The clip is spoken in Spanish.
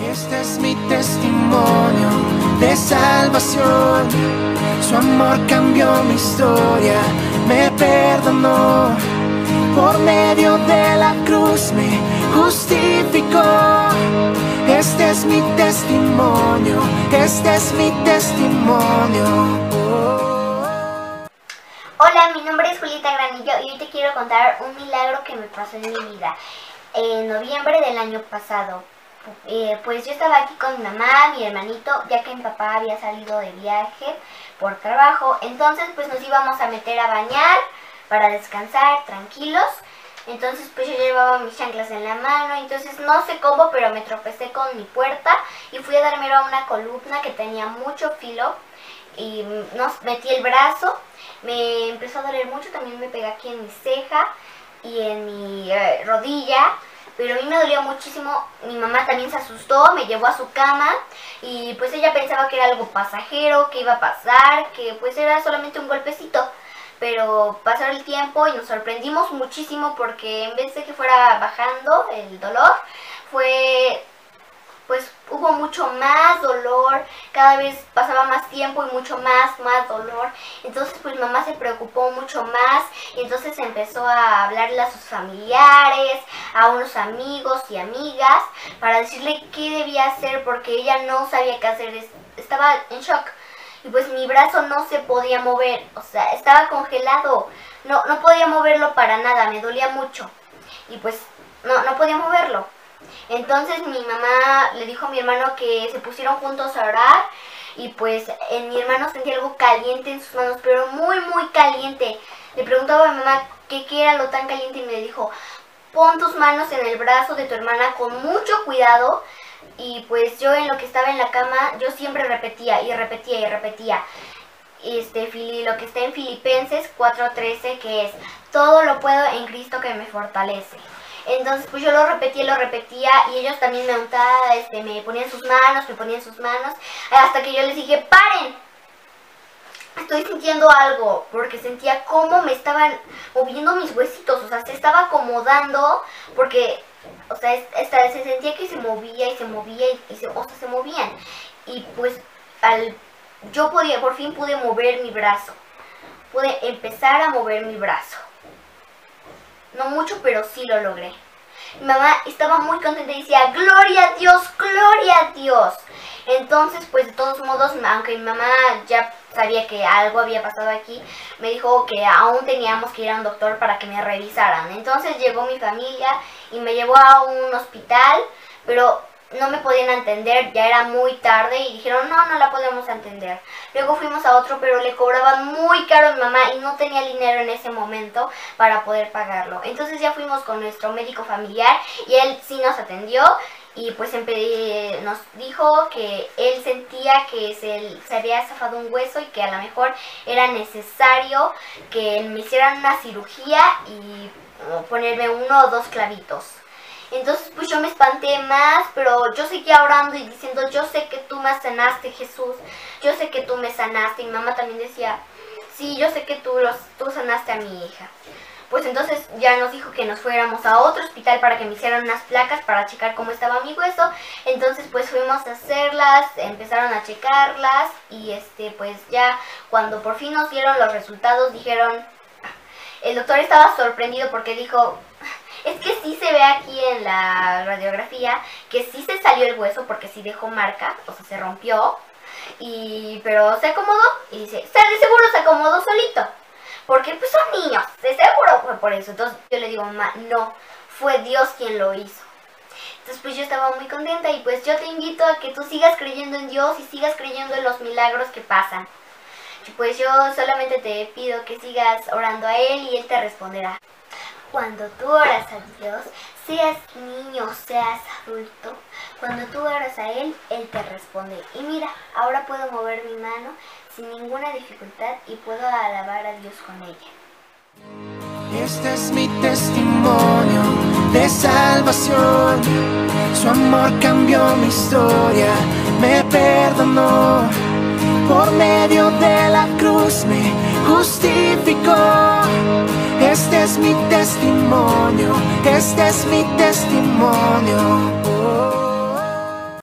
Este es mi testimonio de salvación. Su amor cambió mi historia, me perdonó. Por medio de la cruz me justificó. Este es mi testimonio, este es mi testimonio. Hola, mi nombre es Julieta Granillo y hoy te quiero contar un milagro que me pasó en mi vida en noviembre del año pasado. Eh, pues yo estaba aquí con mi mamá, mi hermanito, ya que mi papá había salido de viaje por trabajo. Entonces pues nos íbamos a meter a bañar para descansar tranquilos. Entonces pues yo llevaba mis chanclas en la mano, entonces no sé cómo, pero me tropecé con mi puerta y fui a darme a una columna que tenía mucho filo y nos metí el brazo, me empezó a doler mucho, también me pegué aquí en mi ceja y en mi eh, rodilla pero a mí me dolió muchísimo. Mi mamá también se asustó, me llevó a su cama y pues ella pensaba que era algo pasajero, que iba a pasar, que pues era solamente un golpecito. Pero pasó el tiempo y nos sorprendimos muchísimo porque en vez de que fuera bajando el dolor, fue mucho más dolor, cada vez pasaba más tiempo y mucho más, más dolor. Entonces pues mamá se preocupó mucho más y entonces empezó a hablarle a sus familiares, a unos amigos y amigas para decirle qué debía hacer porque ella no sabía qué hacer, estaba en shock. Y pues mi brazo no se podía mover, o sea, estaba congelado, no, no podía moverlo para nada, me dolía mucho. Y pues no, no podía moverlo. Entonces mi mamá le dijo a mi hermano que se pusieron juntos a orar y pues en mi hermano sentía algo caliente en sus manos, pero muy muy caliente. Le preguntaba a mi mamá qué, qué era lo tan caliente y me dijo, pon tus manos en el brazo de tu hermana con mucho cuidado y pues yo en lo que estaba en la cama yo siempre repetía y repetía y repetía este lo que está en Filipenses 4:13 que es todo lo puedo en Cristo que me fortalece. Entonces pues yo lo repetía, lo repetía y ellos también me este, me ponían sus manos, me ponían sus manos, hasta que yo les dije, paren, estoy sintiendo algo, porque sentía cómo me estaban moviendo mis huesitos, o sea, se estaba acomodando, porque, o sea, se sentía que se movía y se movía y, se, se movían. Y pues al, yo podía, por fin pude mover mi brazo, pude empezar a mover mi brazo. No mucho, pero sí lo logré. Mi mamá estaba muy contenta y decía, gloria a Dios, gloria a Dios. Entonces, pues de todos modos, aunque mi mamá ya sabía que algo había pasado aquí, me dijo que aún teníamos que ir a un doctor para que me revisaran. Entonces llegó mi familia y me llevó a un hospital, pero no me podían atender, ya era muy tarde y dijeron, no, no la podemos atender. Luego fuimos a otro, pero le cobraban muy caro a mi mamá y no tenía dinero en ese momento para poder pagarlo. Entonces ya fuimos con nuestro médico familiar y él sí nos atendió y pues nos dijo que él sentía que se, se, había zafado un hueso y que a lo mejor era necesario que me hicieran una cirugía y ponerme uno o dos clavitos. Entonces pues yo me espanté más, pero yo seguía orando y diciendo, yo sé que tú me sanaste Jesús, yo sé que tú me sanaste. Y mamá también decía, sí, yo sé que tú, los, tú sanaste a mi hija. Pues entonces ya nos dijo que nos fuéramos a otro hospital para que me hicieran unas placas para checar cómo estaba mi hueso. Entonces pues fuimos a hacerlas, empezaron a checarlas y este pues ya cuando por fin nos dieron los resultados dijeron, el doctor estaba sorprendido porque dijo, es que sí se ve aquí en la radiografía que sí se salió el hueso porque sí dejó marca, o sea, se rompió. Y, pero se acomodó y dice, de seguro se acomodó solito. Porque pues son niños, de seguro fue por eso. Entonces yo le digo, mamá, no, fue Dios quien lo hizo. Entonces pues yo estaba muy contenta y pues yo te invito a que tú sigas creyendo en Dios y sigas creyendo en los milagros que pasan. Y pues yo solamente te pido que sigas orando a Él y Él te responderá. Cuando tú oras a Dios, seas niño, seas adulto, cuando tú oras a Él, Él te responde. Y mira, ahora puedo mover mi mano sin ninguna dificultad y puedo alabar a Dios con ella. Este es mi testimonio de salvación. Su amor cambió mi historia, me perdonó. Por medio de la cruz me justificó. Este es mi testimonio, este es mi testimonio.